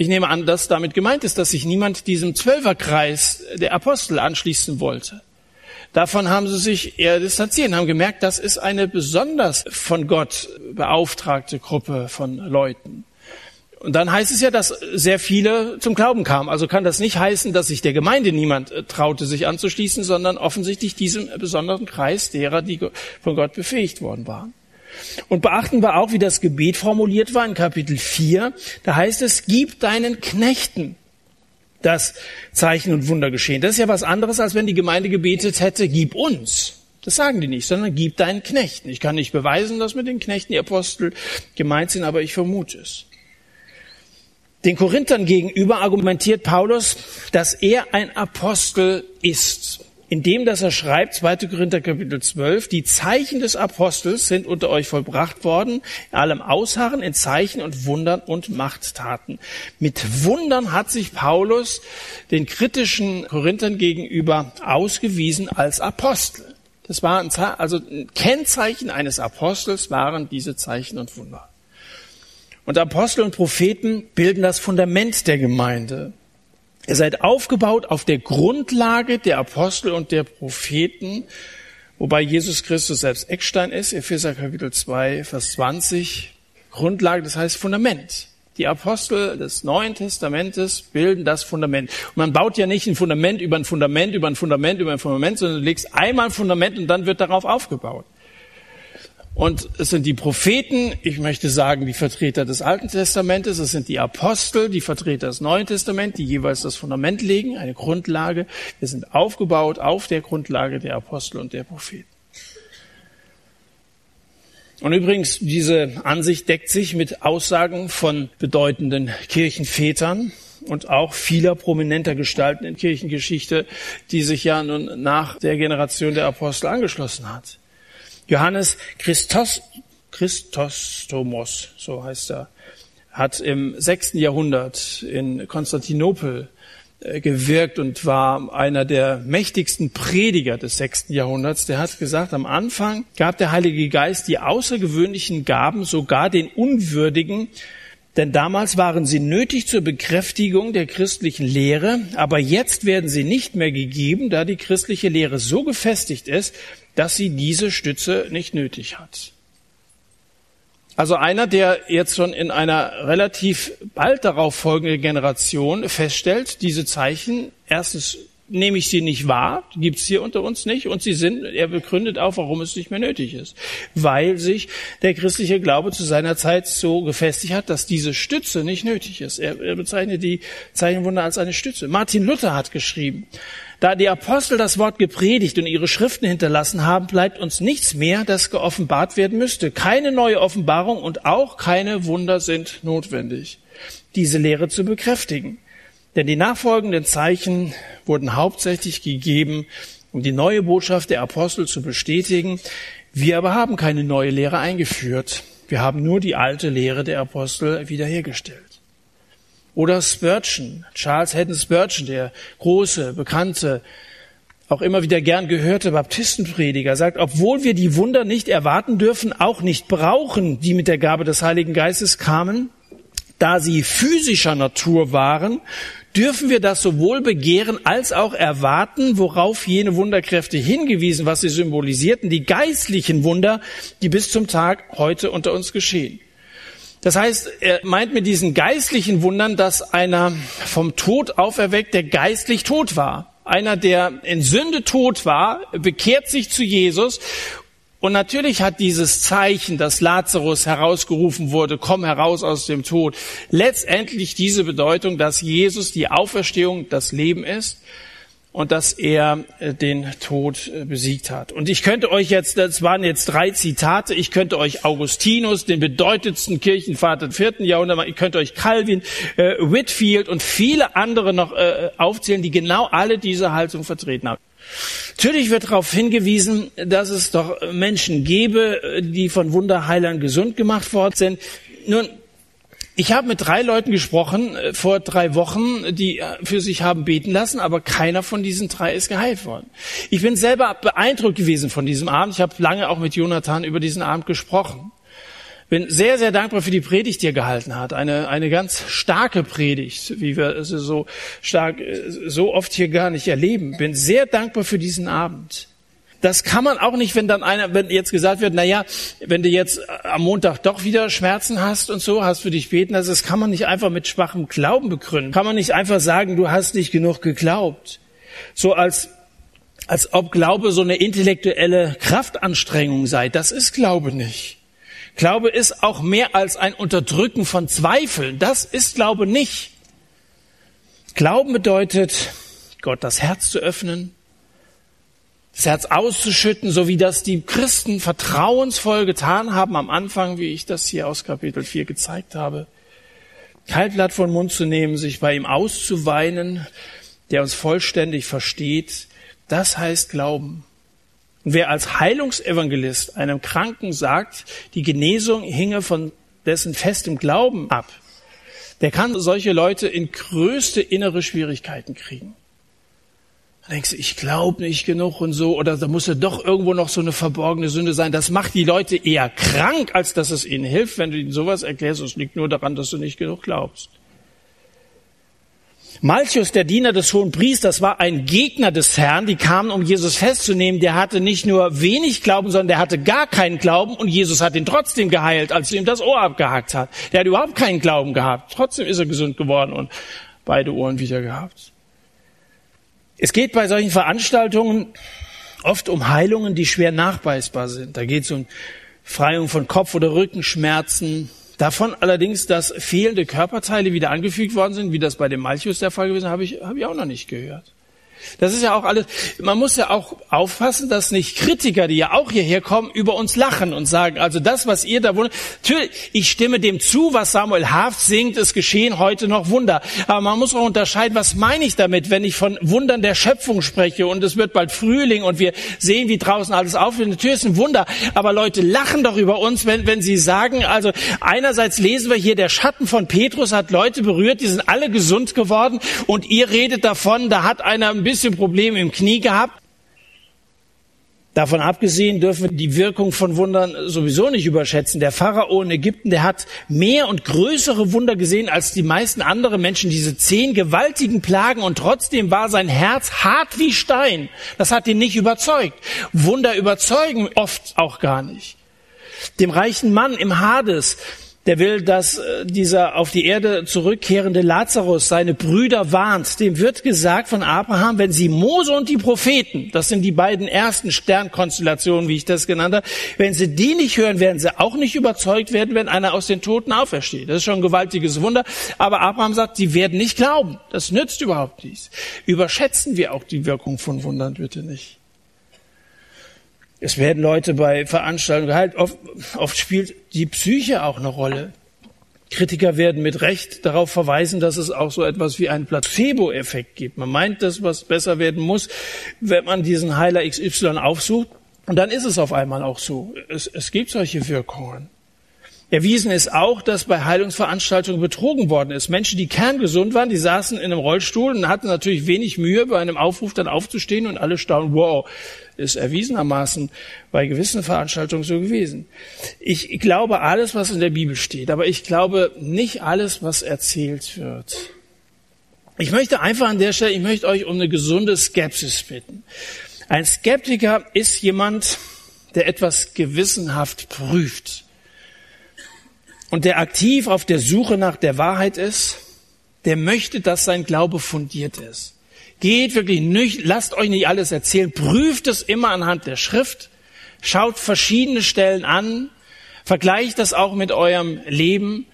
Ich nehme an, dass damit gemeint ist, dass sich niemand diesem Zwölferkreis der Apostel anschließen wollte. Davon haben sie sich eher distanziert, haben gemerkt, das ist eine besonders von Gott beauftragte Gruppe von Leuten. Und dann heißt es ja, dass sehr viele zum Glauben kamen. Also kann das nicht heißen, dass sich der Gemeinde niemand äh, traute, sich anzuschließen, sondern offensichtlich diesem besonderen Kreis derer, die von Gott befähigt worden waren. Und beachten wir auch, wie das Gebet formuliert war in Kapitel 4. Da heißt es, gib deinen Knechten das Zeichen und Wunder geschehen. Das ist ja was anderes, als wenn die Gemeinde gebetet hätte, gib uns. Das sagen die nicht, sondern gib deinen Knechten. Ich kann nicht beweisen, dass mit den Knechten die Apostel gemeint sind, aber ich vermute es. Den Korinthern gegenüber argumentiert Paulus, dass er ein Apostel ist. Indem dass er schreibt, 2. Korinther Kapitel 12, die Zeichen des Apostels sind unter euch vollbracht worden, in allem Ausharren, in Zeichen und Wundern und Machttaten. Mit Wundern hat sich Paulus den kritischen Korinthern gegenüber ausgewiesen als Apostel. Das war ein, also ein Kennzeichen eines Apostels waren diese Zeichen und Wunder. Und Apostel und Propheten bilden das Fundament der Gemeinde. Ihr seid aufgebaut auf der Grundlage der Apostel und der Propheten, wobei Jesus Christus selbst Eckstein ist, Epheser Kapitel 2, Vers 20. Grundlage, das heißt Fundament. Die Apostel des Neuen Testamentes bilden das Fundament. Und man baut ja nicht ein Fundament über ein Fundament, über ein Fundament, über ein Fundament, sondern du legst einmal ein Fundament und dann wird darauf aufgebaut. Und es sind die Propheten, ich möchte sagen, die Vertreter des Alten Testamentes, es sind die Apostel, die Vertreter des Neuen Testaments, die jeweils das Fundament legen, eine Grundlage. Wir sind aufgebaut auf der Grundlage der Apostel und der Propheten. Und übrigens, diese Ansicht deckt sich mit Aussagen von bedeutenden Kirchenvätern und auch vieler prominenter Gestalten in Kirchengeschichte, die sich ja nun nach der Generation der Apostel angeschlossen hat. Johannes Christos, Christostomos, so heißt er, hat im sechsten Jahrhundert in Konstantinopel äh, gewirkt und war einer der mächtigsten Prediger des sechsten Jahrhunderts. Der hat gesagt, am Anfang gab der Heilige Geist die außergewöhnlichen Gaben sogar den Unwürdigen, denn damals waren sie nötig zur Bekräftigung der christlichen Lehre, aber jetzt werden sie nicht mehr gegeben, da die christliche Lehre so gefestigt ist, dass sie diese Stütze nicht nötig hat. Also einer, der jetzt schon in einer relativ bald darauf folgenden Generation feststellt, diese Zeichen erstens nehme ich sie nicht wahr, gibt's hier unter uns nicht, und sie sind, er begründet auch, warum es nicht mehr nötig ist. Weil sich der christliche Glaube zu seiner Zeit so gefestigt hat, dass diese Stütze nicht nötig ist. Er, er bezeichnet die Zeichenwunder als eine Stütze. Martin Luther hat geschrieben, da die Apostel das Wort gepredigt und ihre Schriften hinterlassen haben, bleibt uns nichts mehr, das geoffenbart werden müsste. Keine neue Offenbarung und auch keine Wunder sind notwendig, diese Lehre zu bekräftigen. Denn die nachfolgenden Zeichen wurden hauptsächlich gegeben, um die neue Botschaft der Apostel zu bestätigen. Wir aber haben keine neue Lehre eingeführt. Wir haben nur die alte Lehre der Apostel wiederhergestellt. Oder Spurgeon, Charles Haddon Spurgeon, der große, bekannte, auch immer wieder gern gehörte Baptistenprediger, sagt, obwohl wir die Wunder nicht erwarten dürfen, auch nicht brauchen, die mit der Gabe des Heiligen Geistes kamen, da sie physischer Natur waren, dürfen wir das sowohl begehren als auch erwarten, worauf jene Wunderkräfte hingewiesen, was sie symbolisierten, die geistlichen Wunder, die bis zum Tag heute unter uns geschehen. Das heißt, er meint mit diesen geistlichen Wundern, dass einer vom Tod auferweckt, der geistlich tot war. Einer, der in Sünde tot war, bekehrt sich zu Jesus und natürlich hat dieses Zeichen, dass Lazarus herausgerufen wurde, komm heraus aus dem Tod, letztendlich diese Bedeutung, dass Jesus die Auferstehung, das Leben ist und dass er äh, den Tod äh, besiegt hat. Und ich könnte euch jetzt, das waren jetzt drei Zitate, ich könnte euch Augustinus, den bedeutendsten Kirchenvater im vierten Jahrhundert, ich könnte euch Calvin, äh, Whitfield und viele andere noch äh, aufzählen, die genau alle diese Haltung vertreten haben. Natürlich wird darauf hingewiesen, dass es doch Menschen gäbe, die von Wunderheilern gesund gemacht worden sind. Nun, ich habe mit drei Leuten gesprochen äh, vor drei Wochen, die äh, für sich haben beten lassen, aber keiner von diesen drei ist geheilt worden. Ich bin selber beeindruckt gewesen von diesem Abend. Ich habe lange auch mit Jonathan über diesen Abend gesprochen. Bin sehr, sehr dankbar für die Predigt, die er gehalten hat. Eine, eine ganz starke Predigt, wie wir sie so stark, äh, so oft hier gar nicht erleben. Bin sehr dankbar für diesen Abend. Das kann man auch nicht, wenn dann einer, wenn jetzt gesagt wird, na ja, wenn du jetzt am Montag doch wieder Schmerzen hast und so, hast für dich beten, also das kann man nicht einfach mit schwachem Glauben begründen. Kann man nicht einfach sagen, du hast nicht genug geglaubt. So als, als ob Glaube so eine intellektuelle Kraftanstrengung sei. Das ist Glaube nicht. Glaube ist auch mehr als ein Unterdrücken von Zweifeln. Das ist Glaube nicht. Glauben bedeutet, Gott das Herz zu öffnen, das Herz auszuschütten, so wie das die Christen vertrauensvoll getan haben am Anfang, wie ich das hier aus Kapitel 4 gezeigt habe. Kaltblatt von Mund zu nehmen, sich bei ihm auszuweinen, der uns vollständig versteht, Das heißt Glauben. Und wer als Heilungsevangelist einem Kranken sagt, die Genesung hinge von dessen festem Glauben ab, der kann solche Leute in größte innere Schwierigkeiten kriegen. Dann denkst du, ich glaube nicht genug und so, oder da muss ja doch irgendwo noch so eine verborgene Sünde sein. Das macht die Leute eher krank, als dass es ihnen hilft, wenn du ihnen sowas erklärst. Es liegt nur daran, dass du nicht genug glaubst. Malchus, der Diener des hohen Priesters, war ein Gegner des Herrn. Die kamen, um Jesus festzunehmen. Der hatte nicht nur wenig Glauben, sondern der hatte gar keinen Glauben. Und Jesus hat ihn trotzdem geheilt, als er ihm das Ohr abgehackt hat. Der hat überhaupt keinen Glauben gehabt. Trotzdem ist er gesund geworden und beide Ohren wieder gehabt. Es geht bei solchen Veranstaltungen oft um Heilungen, die schwer nachweisbar sind. Da geht es um Freiung von Kopf- oder Rückenschmerzen, Davon allerdings, dass fehlende Körperteile wieder angefügt worden sind, wie das bei dem Malchus der Fall gewesen, habe ich, habe ich auch noch nicht gehört. Das ist ja auch alles, man muss ja auch aufpassen, dass nicht Kritiker, die ja auch hierher kommen, über uns lachen und sagen, also das, was ihr da wundert, natürlich, ich stimme dem zu, was Samuel Haft singt, es geschehen heute noch Wunder. Aber man muss auch unterscheiden, was meine ich damit, wenn ich von Wundern der Schöpfung spreche und es wird bald Frühling und wir sehen, wie draußen alles aufhört. Natürlich ist ein Wunder, aber Leute lachen doch über uns, wenn, wenn sie sagen, also einerseits lesen wir hier, der Schatten von Petrus hat Leute berührt, die sind alle gesund geworden und ihr redet davon, da hat einer ein bisschen Probleme im Knie gehabt. Davon abgesehen dürfen wir die Wirkung von Wundern sowieso nicht überschätzen. Der Pharao in Ägypten, der hat mehr und größere Wunder gesehen als die meisten anderen Menschen, diese zehn gewaltigen Plagen und trotzdem war sein Herz hart wie Stein. Das hat ihn nicht überzeugt. Wunder überzeugen oft auch gar nicht. Dem reichen Mann im Hades, der will, dass äh, dieser auf die Erde zurückkehrende Lazarus seine Brüder warnt. Dem wird gesagt von Abraham, wenn sie Mose und die Propheten, das sind die beiden ersten Sternkonstellationen, wie ich das genannt habe, wenn sie die nicht hören, werden sie auch nicht überzeugt werden, wenn einer aus den Toten aufersteht. Das ist schon ein gewaltiges Wunder. Aber Abraham sagt, sie werden nicht glauben. Das nützt überhaupt nichts. Überschätzen wir auch die Wirkung von Wundern bitte nicht. Es werden Leute bei Veranstaltungen geheilt. Oft, oft spielt die Psyche auch eine Rolle. Kritiker werden mit Recht darauf verweisen, dass es auch so etwas wie einen Placebo-Effekt gibt. Man meint, dass was besser werden muss, wenn man diesen Heiler XY aufsucht. Und dann ist es auf einmal auch so. Es, es gibt solche Wirkungen. Erwiesen ist auch, dass bei Heilungsveranstaltungen betrogen worden ist. Menschen, die kerngesund waren, die saßen in einem Rollstuhl und hatten natürlich wenig Mühe, bei einem Aufruf dann aufzustehen und alle staunen, wow, ist erwiesenermaßen bei gewissen Veranstaltungen so gewesen. Ich glaube alles, was in der Bibel steht, aber ich glaube nicht alles, was erzählt wird. Ich möchte einfach an der Stelle, ich möchte euch um eine gesunde Skepsis bitten. Ein Skeptiker ist jemand, der etwas gewissenhaft prüft und der aktiv auf der Suche nach der Wahrheit ist, der möchte, dass sein Glaube fundiert ist. Geht wirklich nicht, lasst euch nicht alles erzählen, prüft es immer anhand der Schrift, schaut verschiedene Stellen an, vergleicht das auch mit eurem Leben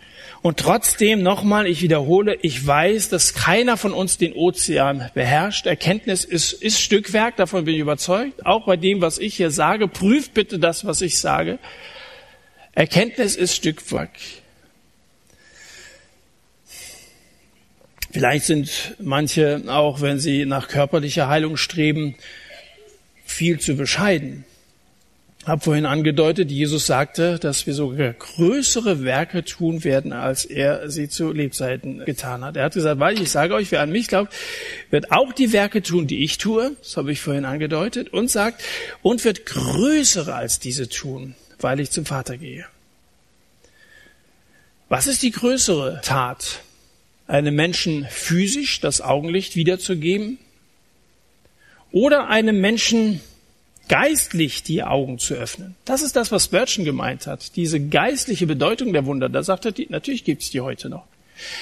und trotzdem nochmal, ich wiederhole, ich weiß, dass keiner von uns den Ozean beherrscht. Erkenntnis ist, ist Stückwerk, davon bin ich überzeugt. Auch bei dem, was ich hier sage, prüft bitte das, was ich sage. Erkenntnis ist Stückwerk. Vielleicht sind manche, auch wenn sie nach körperlicher Heilung streben, viel zu bescheiden. Ich habe vorhin angedeutet, Jesus sagte, dass wir sogar größere Werke tun werden, als er sie zu Lebzeiten getan hat. Er hat gesagt, weil ich sage euch, wer an mich glaubt, wird auch die Werke tun, die ich tue, das habe ich vorhin angedeutet, und sagt, und wird größere als diese tun, weil ich zum Vater gehe. Was ist die größere Tat? einem Menschen physisch das Augenlicht wiederzugeben oder einem Menschen geistlich die Augen zu öffnen. Das ist das, was Spurgeon gemeint hat. Diese geistliche Bedeutung der Wunder. Da sagt er, natürlich gibt's die heute noch.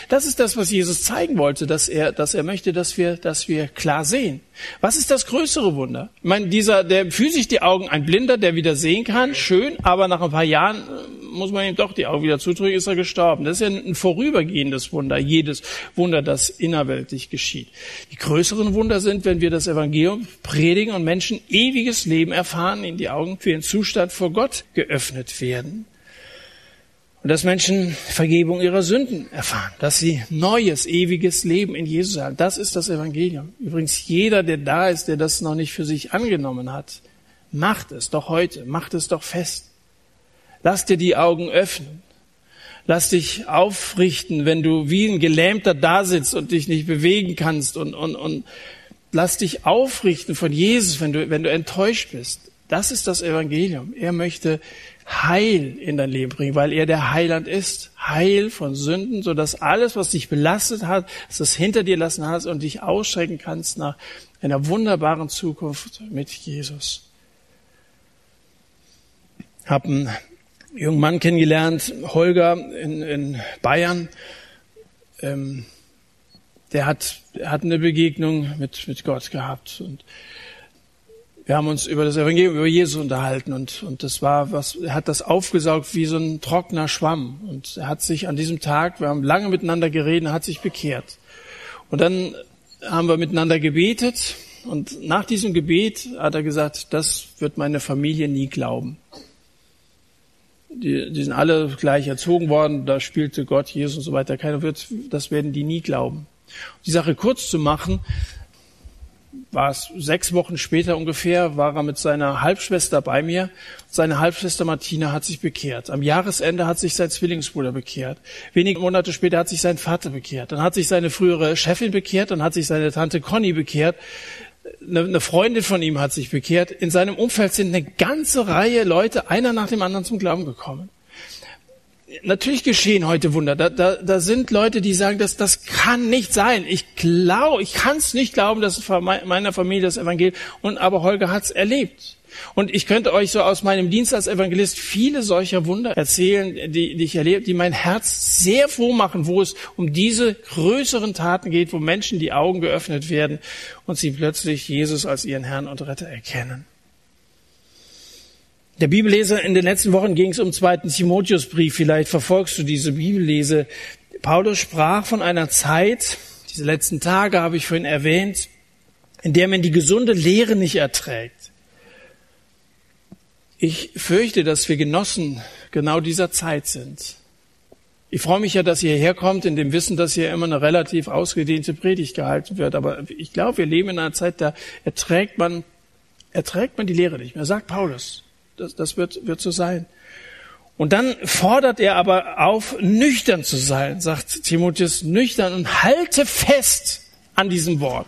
Das ist das, was Jesus zeigen wollte, dass er, dass er möchte, dass wir, dass wir klar sehen. Was ist das größere Wunder? Ich meine, dieser, der physisch die Augen, ein Blinder, der wieder sehen kann, schön, aber nach ein paar Jahren äh, muss man ihm doch die Augen wieder zudrücken, ist er gestorben. Das ist ja ein vorübergehendes Wunder, jedes Wunder, das innerweltlich geschieht. Die größeren Wunder sind, wenn wir das Evangelium predigen und Menschen ewiges Leben erfahren, in die Augen für ihren Zustand vor Gott geöffnet werden. Und dass Menschen Vergebung ihrer Sünden erfahren, dass sie neues, ewiges Leben in Jesus haben. Das ist das Evangelium. Übrigens, jeder, der da ist, der das noch nicht für sich angenommen hat, macht es doch heute, macht es doch fest. Lass dir die Augen öffnen. Lass dich aufrichten, wenn du wie ein Gelähmter da sitzt und dich nicht bewegen kannst und, und, und lass dich aufrichten von Jesus, wenn du, wenn du enttäuscht bist. Das ist das Evangelium. Er möchte Heil in dein Leben bringen, weil er der Heiland ist. Heil von Sünden, so dass alles, was dich belastet hat, dass es hinter dir lassen hast und dich ausstrecken kannst nach einer wunderbaren Zukunft mit Jesus. Hab einen jungen Mann kennengelernt, Holger in, in Bayern. Ähm, der hat, der hat eine Begegnung mit, mit Gott gehabt und wir haben uns über das Evangelium, über Jesus unterhalten und, und das war was, er hat das aufgesaugt wie so ein trockener Schwamm und er hat sich an diesem Tag, wir haben lange miteinander geredet, hat sich bekehrt. Und dann haben wir miteinander gebetet und nach diesem Gebet hat er gesagt, das wird meine Familie nie glauben. Die, die sind alle gleich erzogen worden, da spielte Gott, Jesus und so weiter. Keiner wird, das werden die nie glauben. Die Sache kurz zu machen, war es sechs Wochen später ungefähr, war er mit seiner Halbschwester bei mir. Seine Halbschwester Martina hat sich bekehrt. Am Jahresende hat sich sein Zwillingsbruder bekehrt. Wenige Monate später hat sich sein Vater bekehrt. Dann hat sich seine frühere Chefin bekehrt. Dann hat sich seine Tante Conny bekehrt. Eine Freundin von ihm hat sich bekehrt. In seinem Umfeld sind eine ganze Reihe Leute, einer nach dem anderen zum Glauben gekommen natürlich geschehen heute Wunder. Da, da, da sind Leute, die sagen, dass das kann nicht sein. Ich glaube, ich kann es nicht glauben, dass meiner Familie das Evangelium und aber Holger hat es erlebt. Und ich könnte euch so aus meinem Dienst als Evangelist viele solcher Wunder erzählen, die, die ich erlebe, die mein Herz sehr froh machen, wo es um diese größeren Taten geht, wo Menschen die Augen geöffnet werden und sie plötzlich Jesus als ihren Herrn und Retter erkennen. Der Bibellese in den letzten Wochen ging es um zweiten Timotheusbrief. Vielleicht verfolgst du diese Bibellese. Paulus sprach von einer Zeit, diese letzten Tage habe ich vorhin erwähnt, in der man die gesunde Lehre nicht erträgt. Ich fürchte, dass wir Genossen genau dieser Zeit sind. Ich freue mich ja, dass ihr herkommt, in dem Wissen, dass hier immer eine relativ ausgedehnte Predigt gehalten wird. Aber ich glaube, wir leben in einer Zeit, da erträgt man, erträgt man die Lehre nicht mehr, sagt Paulus. Das, das wird, wird so sein. Und dann fordert er aber auf, nüchtern zu sein, sagt Timotheus, nüchtern und halte fest an diesem Wort.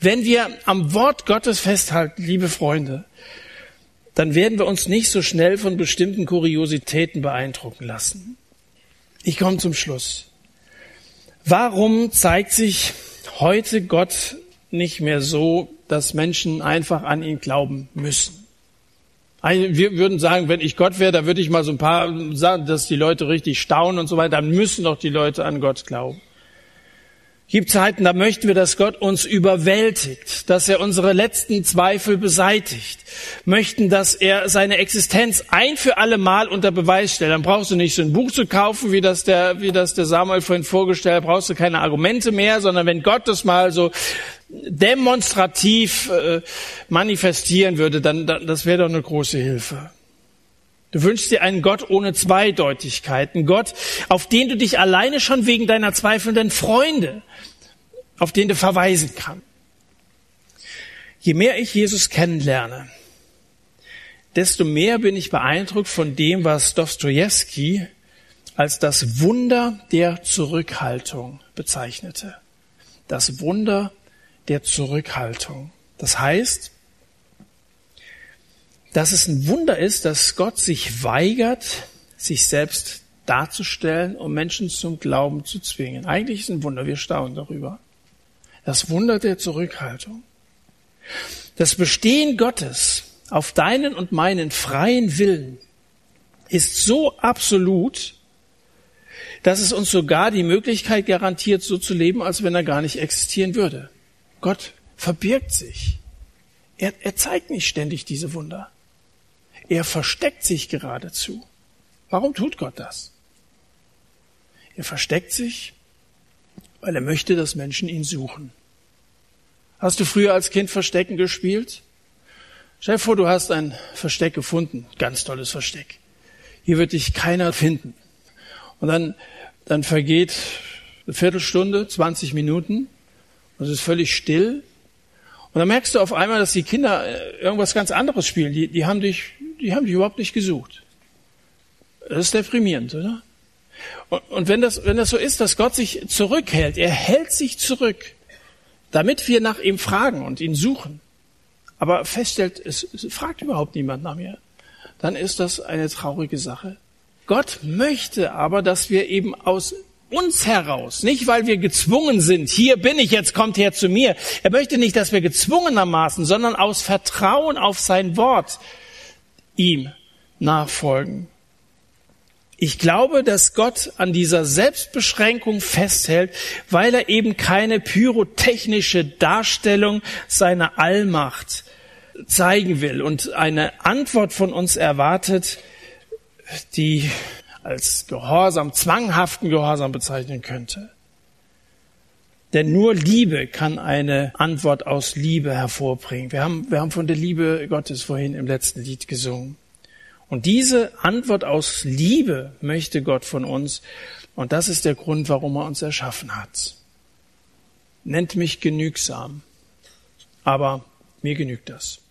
Wenn wir am Wort Gottes festhalten, liebe Freunde, dann werden wir uns nicht so schnell von bestimmten Kuriositäten beeindrucken lassen. Ich komme zum Schluss. Warum zeigt sich heute Gott nicht mehr so, dass Menschen einfach an ihn glauben müssen? Wir würden sagen, wenn ich Gott wäre, da würde ich mal so ein paar sagen, dass die Leute richtig staunen und so weiter. Dann müssen doch die Leute an Gott glauben. Gibt Zeiten, da möchten wir, dass Gott uns überwältigt, dass er unsere letzten Zweifel beseitigt, möchten, dass er seine Existenz ein für alle Mal unter Beweis stellt. Dann brauchst du nicht so ein Buch zu kaufen, wie das der, wie das der Samuel vorhin vorgestellt hat, brauchst du keine Argumente mehr, sondern wenn Gott das mal so demonstrativ äh, manifestieren würde, dann, dann das wäre doch eine große Hilfe. Du wünschst dir einen Gott ohne Zweideutigkeiten, Gott, auf den du dich alleine schon wegen deiner zweifelnden Freunde, auf den du verweisen kannst. Je mehr ich Jesus kennenlerne, desto mehr bin ich beeindruckt von dem, was Dostoevsky als das Wunder der Zurückhaltung bezeichnete. Das Wunder der Zurückhaltung. Das heißt, dass es ein Wunder ist, dass Gott sich weigert, sich selbst darzustellen, um Menschen zum Glauben zu zwingen. Eigentlich ist ein Wunder, wir staunen darüber. Das Wunder der Zurückhaltung. Das Bestehen Gottes auf deinen und meinen freien Willen ist so absolut, dass es uns sogar die Möglichkeit garantiert, so zu leben, als wenn er gar nicht existieren würde. Gott verbirgt sich. Er, er zeigt nicht ständig diese Wunder. Er versteckt sich geradezu. Warum tut Gott das? Er versteckt sich, weil er möchte, dass Menschen ihn suchen. Hast du früher als Kind Verstecken gespielt? Stell dir vor, du hast ein Versteck gefunden. Ganz tolles Versteck. Hier wird dich keiner finden. Und dann, dann vergeht eine Viertelstunde, 20 Minuten und es ist völlig still. Und dann merkst du auf einmal, dass die Kinder äh, irgendwas ganz anderes spielen. Die, die, haben, dich, die haben dich überhaupt nicht gesucht. Das ist deprimierend, oder? Und, und wenn, das, wenn das so ist, dass Gott sich zurückhält, er hält sich zurück, damit wir nach ihm fragen und ihn suchen, aber feststellt, es, es fragt überhaupt niemand nach mir, dann ist das eine traurige Sache. Gott möchte aber, dass wir eben aus uns heraus, nicht weil wir gezwungen sind, hier bin ich, jetzt kommt her zu mir. Er möchte nicht, dass wir gezwungenermaßen, sondern aus Vertrauen auf sein Wort ihm nachfolgen. Ich glaube, dass Gott an dieser Selbstbeschränkung festhält, weil er eben keine pyrotechnische Darstellung seiner Allmacht zeigen will und eine Antwort von uns erwartet, die als Gehorsam, zwanghaften Gehorsam bezeichnen könnte. Denn nur Liebe kann eine Antwort aus Liebe hervorbringen. Wir haben, wir haben von der Liebe Gottes vorhin im letzten Lied gesungen. Und diese Antwort aus Liebe möchte Gott von uns. Und das ist der Grund, warum er uns erschaffen hat. Nennt mich genügsam. Aber mir genügt das.